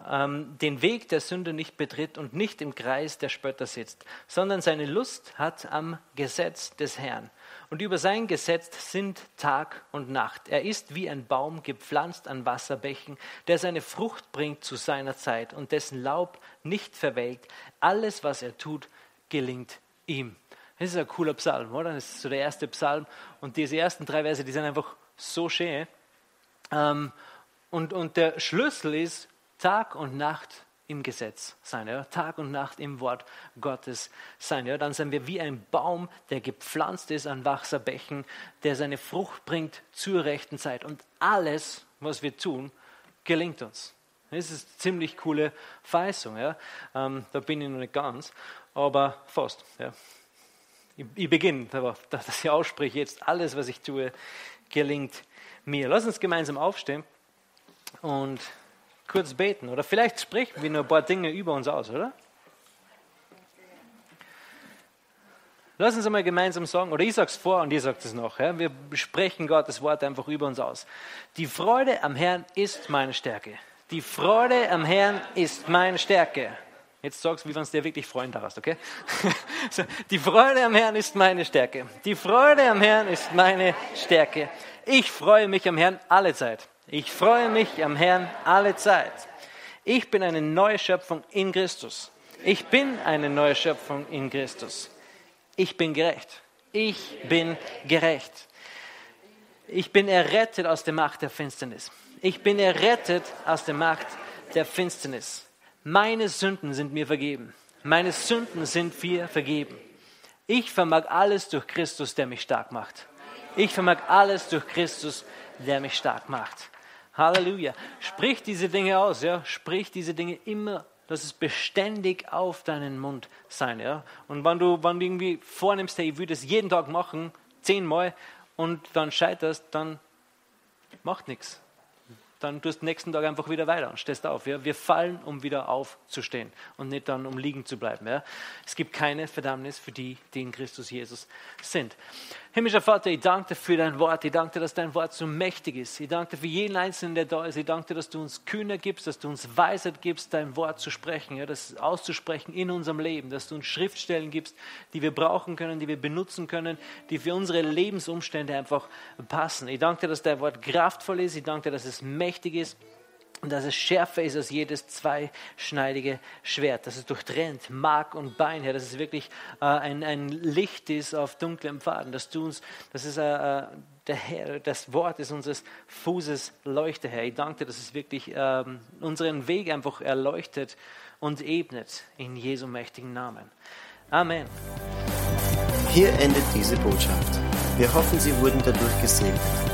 Speaker 2: ähm, den Weg der Sünde nicht betritt und nicht im Kreis der Spötter sitzt, sondern seine Lust hat am Gesetz des Herrn. Und über sein Gesetz sind Tag und Nacht. Er ist wie ein Baum gepflanzt an Wasserbächen, der seine Frucht bringt zu seiner Zeit und dessen Laub nicht verwelkt. Alles, was er tut, gelingt ihm. Das ist ein cooler Psalm, oder? Das ist so der erste Psalm. Und diese ersten drei Verse, die sind einfach so schön. Ähm, und, und der Schlüssel ist Tag und Nacht im Gesetz sein, ja? Tag und Nacht im Wort Gottes sein. Ja? Dann sind wir wie ein Baum, der gepflanzt ist an Wasserbächen, der seine Frucht bringt zur rechten Zeit. Und alles, was wir tun, gelingt uns. Das ist eine ziemlich coole Verheißung. Ja? Ähm, da bin ich noch nicht ganz, aber fast. Ja? Ich, ich beginne, dass ich ausspreche, jetzt alles, was ich tue, gelingt mir. Lass uns gemeinsam aufstehen und kurz beten. Oder vielleicht sprechen wir nur ein paar Dinge über uns aus, oder? Lass uns einmal gemeinsam sagen, oder ich sage es vor und ihr sagt es noch. Ja? Wir sprechen Gottes Wort einfach über uns aus. Die Freude am Herrn ist meine Stärke. Die Freude am Herrn ist meine Stärke. Jetzt sagst du, wie wenn es dir wirklich freuen darfst, okay? die Freude am Herrn ist meine Stärke. Die Freude am Herrn ist meine Stärke. Ich freue mich am Herrn alle Zeit. Ich freue mich am Herrn alle Zeit. Ich bin eine neue Schöpfung in Christus. Ich bin eine neue Schöpfung in Christus. Ich bin gerecht. Ich bin gerecht. Ich bin errettet aus der Macht der Finsternis. Ich bin errettet aus der Macht der Finsternis. Meine Sünden sind mir vergeben. Meine Sünden sind mir vergeben. Ich vermag alles durch Christus, der mich stark macht. Ich vermag alles durch Christus, der mich stark macht. Halleluja. Sprich diese Dinge aus, ja. Sprich diese Dinge immer, dass es beständig auf deinen Mund sein, ja. Und wenn du, wenn du irgendwie vornimmst, hey, ich würde es jeden Tag machen, zehnmal, und dann scheiterst, dann macht nichts dann tust du nächsten Tag einfach wieder weiter und stehst auf. Ja? Wir fallen, um wieder aufzustehen und nicht dann, um liegen zu bleiben. Ja? Es gibt keine Verdammnis für die, die in Christus Jesus sind. Himmlischer Vater, ich danke dir für dein Wort. Ich danke dir, dass dein Wort so mächtig ist. Ich danke dir für jeden Einzelnen, der da ist. Ich danke dir, dass du uns Kühner gibst, dass du uns Weisheit gibst, dein Wort zu sprechen, ja, das auszusprechen in unserem Leben, dass du uns Schriftstellen gibst, die wir brauchen können, die wir benutzen können, die für unsere Lebensumstände einfach passen. Ich danke dir, dass dein Wort kraftvoll ist. Ich danke dir, dass es mächtig ist und dass es schärfer ist als jedes zweischneidige Schwert, dass es durchtrennt Mark und Bein, Herr, dass es wirklich äh, ein, ein Licht ist auf dunklem Faden, dass du uns, dass es äh, äh, der Herr, das Wort ist unseres Fußes Leuchte, Herr. Ich danke dir, dass es wirklich ähm, unseren Weg einfach erleuchtet und ebnet in Jesu mächtigen Namen. Amen.
Speaker 1: Hier endet diese Botschaft. Wir hoffen, Sie wurden dadurch gesegnet.